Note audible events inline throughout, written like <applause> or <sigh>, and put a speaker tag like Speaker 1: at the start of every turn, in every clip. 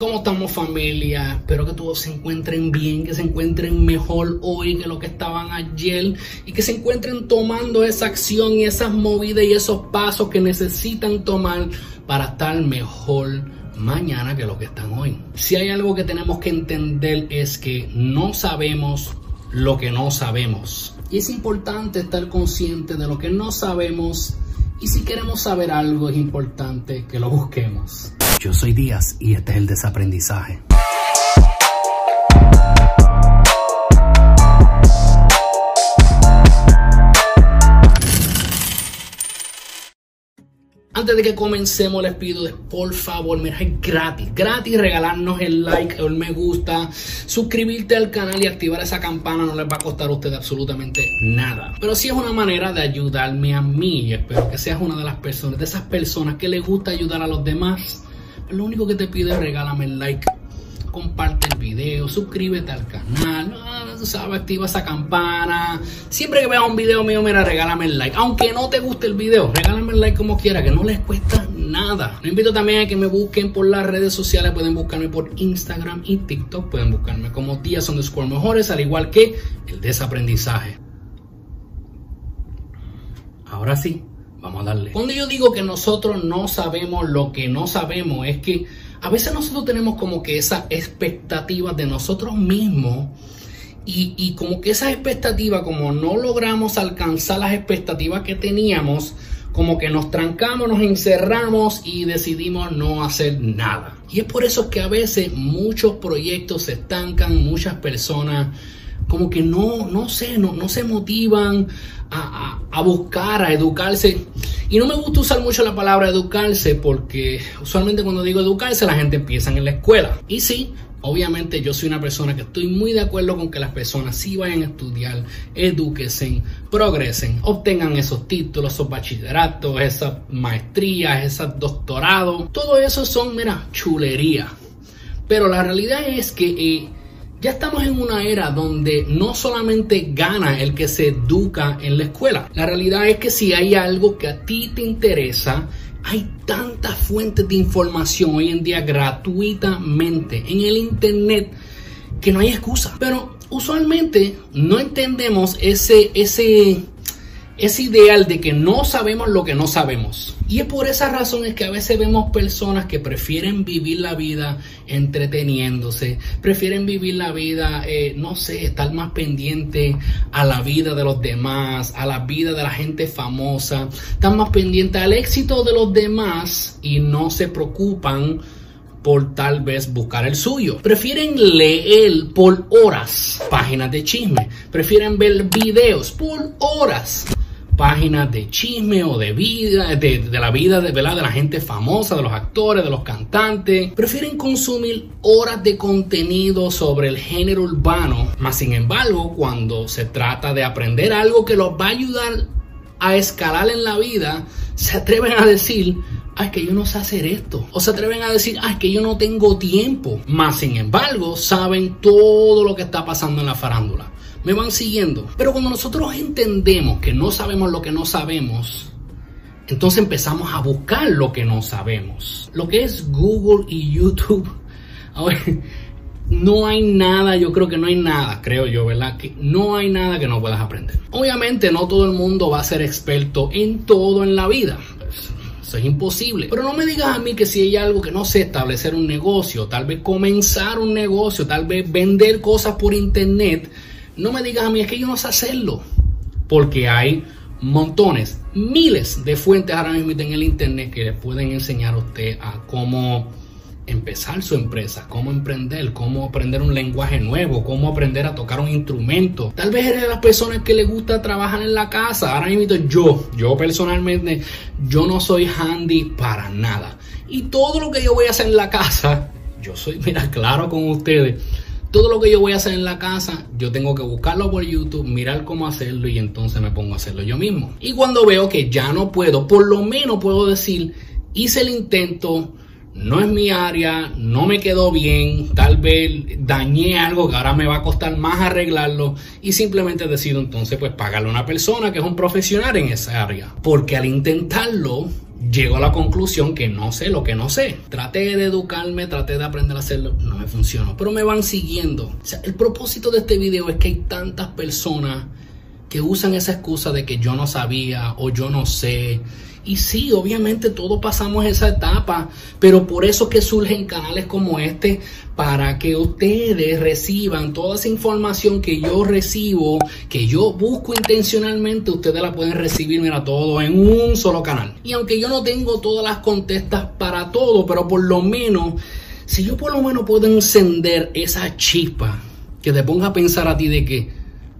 Speaker 1: ¿Cómo estamos familia? Espero que todos se encuentren bien, que se encuentren mejor hoy que lo que estaban ayer y que se encuentren tomando esa acción y esas movidas y esos pasos que necesitan tomar para estar mejor mañana que lo que están hoy. Si hay algo que tenemos que entender es que no sabemos lo que no sabemos. Y es importante estar consciente de lo que no sabemos y si queremos saber algo es importante que lo busquemos. Yo soy Díaz y este es el desaprendizaje. Antes de que comencemos les pido de por favor, mira, es gratis, gratis regalarnos el like el me gusta, suscribirte al canal y activar esa campana, no les va a costar a ustedes absolutamente nada. Pero sí es una manera de ayudarme a mí y espero que seas una de las personas, de esas personas que les gusta ayudar a los demás lo único que te pido es regálame el like, comparte el video, suscríbete al canal, sabes, activa esa campana. Siempre que veas un video mío, mira, regálame el like. Aunque no te guste el video, regálame el like como quiera, que no les cuesta nada. Invito también a que me busquen por las redes sociales. Pueden buscarme por Instagram y TikTok. Pueden buscarme como Días underscore mejores, al igual que el desaprendizaje. Ahora sí, Vamos a darle. Cuando yo digo que nosotros no sabemos lo que no sabemos, es que a veces nosotros tenemos como que esa expectativa de nosotros mismos y, y, como que esas expectativas, como no logramos alcanzar las expectativas que teníamos, como que nos trancamos, nos encerramos y decidimos no hacer nada. Y es por eso que a veces muchos proyectos se estancan, muchas personas como que no, no sé, no, no se motivan a, a, buscar, a educarse. Y no me gusta usar mucho la palabra educarse porque usualmente cuando digo educarse la gente empieza en la escuela. Y sí, obviamente yo soy una persona que estoy muy de acuerdo con que las personas sí vayan a estudiar, eduquesen, progresen, obtengan esos títulos, esos bachilleratos, esas maestrías, esos doctorados. Todo eso son, mira, chulería. Pero la realidad es que... Eh, ya estamos en una era donde no solamente gana el que se educa en la escuela. La realidad es que si hay algo que a ti te interesa, hay tantas fuentes de información hoy en día gratuitamente en el Internet que no hay excusa. Pero usualmente no entendemos ese, ese es ideal de que no sabemos lo que no sabemos. Y es por esa razón es que a veces vemos personas que prefieren vivir la vida entreteniéndose, prefieren vivir la vida, eh, no sé, estar más pendiente a la vida de los demás, a la vida de la gente famosa, están más pendientes al éxito de los demás y no se preocupan por tal vez buscar el suyo. Prefieren leer por horas páginas de chisme. Prefieren ver videos por horas páginas de chisme o de vida, de, la vida de, la gente famosa, de los actores, de los cantantes. Prefieren consumir horas de contenido sobre el género urbano. Más sin embargo, cuando se trata de aprender algo que los va a ayudar a escalar en la vida, se atreven a decir, es que yo no sé hacer esto. O se atreven a decir, es que yo no tengo tiempo. Más sin embargo, saben todo lo que está pasando en la farándula me van siguiendo. Pero cuando nosotros entendemos que no sabemos lo que no sabemos, entonces empezamos a buscar lo que no sabemos. Lo que es Google y YouTube. <laughs> no hay nada, yo creo que no hay nada, creo yo, ¿verdad? Que no hay nada que no puedas aprender. Obviamente no todo el mundo va a ser experto en todo en la vida. Eso es imposible. Pero no me digas a mí que si hay algo que no sé, establecer un negocio, tal vez comenzar un negocio, tal vez vender cosas por internet, no me digas a mí, es que yo no sé hacerlo. Porque hay montones, miles de fuentes ahora mismo en el internet que le pueden enseñar a usted a cómo empezar su empresa, cómo emprender, cómo aprender un lenguaje nuevo, cómo aprender a tocar un instrumento. Tal vez eres de las personas que le gusta trabajar en la casa. Ahora mismo yo, yo personalmente, yo no soy handy para nada. Y todo lo que yo voy a hacer en la casa, yo soy, mira, claro con ustedes todo lo que yo voy a hacer en la casa, yo tengo que buscarlo por YouTube, mirar cómo hacerlo y entonces me pongo a hacerlo yo mismo. Y cuando veo que ya no puedo, por lo menos puedo decir, hice el intento, no es mi área, no me quedó bien, tal vez dañé algo que ahora me va a costar más arreglarlo y simplemente decido entonces pues pagarle a una persona que es un profesional en esa área. Porque al intentarlo, llego a la conclusión que no sé lo que no sé. Traté de educarme, traté de aprender a hacerlo, no me funcionó, pero me van siguiendo. El propósito de este video es que hay tantas personas que usan esa excusa de que yo no sabía o yo no sé. Y sí, obviamente todos pasamos esa etapa, pero por eso que surgen canales como este, para que ustedes reciban toda esa información que yo recibo, que yo busco intencionalmente, ustedes la pueden recibir, mira, todo en un solo canal. Y aunque yo no tengo todas las contestas para todo, pero por lo menos, si yo por lo menos puedo encender esa chispa que te ponga a pensar a ti de que,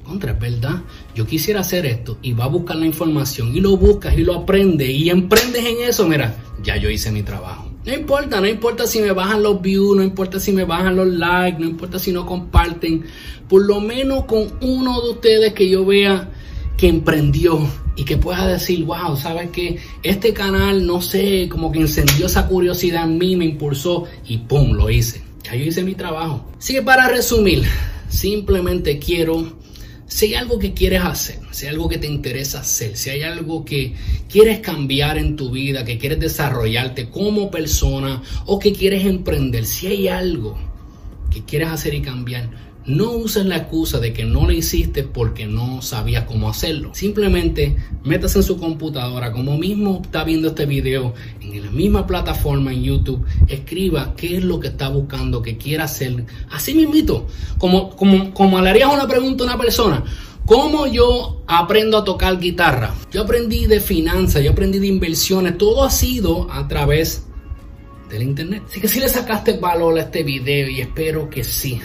Speaker 1: contra, es verdad, yo quisiera hacer esto y va a buscar la información y lo buscas y lo aprendes y emprendes en eso, mira, ya yo hice mi trabajo. No importa, no importa si me bajan los views, no importa si me bajan los likes, no importa si no comparten. Por lo menos con uno de ustedes que yo vea que emprendió y que pueda decir, wow, ¿sabes qué? Este canal, no sé, como que encendió esa curiosidad en mí, me impulsó y ¡pum! Lo hice. Ya yo hice mi trabajo. Así que para resumir, simplemente quiero si hay algo que quieres hacer, si hay algo que te interesa hacer, si hay algo que quieres cambiar en tu vida, que quieres desarrollarte como persona o que quieres emprender, si hay algo que quieres hacer y cambiar, no uses la excusa de que no lo hiciste porque no sabías cómo hacerlo. Simplemente métase en su computadora, como mismo está viendo este video, en la misma plataforma en YouTube, escriba qué es lo que está buscando, que quiera hacer. Así mismito, como, como, como le harías una pregunta a una persona. ¿Cómo yo aprendo a tocar guitarra? Yo aprendí de finanzas, yo aprendí de inversiones, todo ha sido a través del internet. Así que si le sacaste valor a este video y espero que sí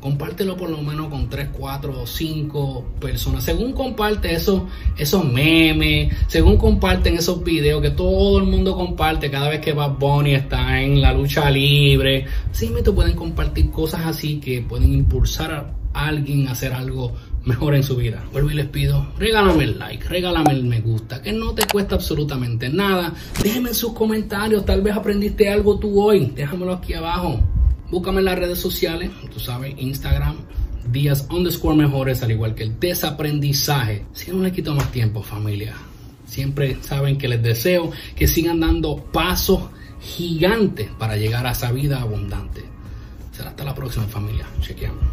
Speaker 1: compártelo por lo menos con 3, 4 o 5 personas. Según comparte esos, esos memes, según comparten esos videos que todo el mundo comparte cada vez que Bad Bunny está en la lucha libre. Me pueden compartir cosas así que pueden impulsar a alguien a hacer algo mejor en su vida. Vuelvo y les pido, regálame el like, regálame el me gusta, que no te cuesta absolutamente nada. Déjenme en sus comentarios, tal vez aprendiste algo tú hoy. Déjamelo aquí abajo. Búscame en las redes sociales, tú sabes, Instagram, días underscore mejores, al igual que el desaprendizaje. Si no les quito más tiempo, familia. Siempre saben que les deseo que sigan dando pasos gigantes para llegar a esa vida abundante. Será hasta la próxima, familia. Chequeamos.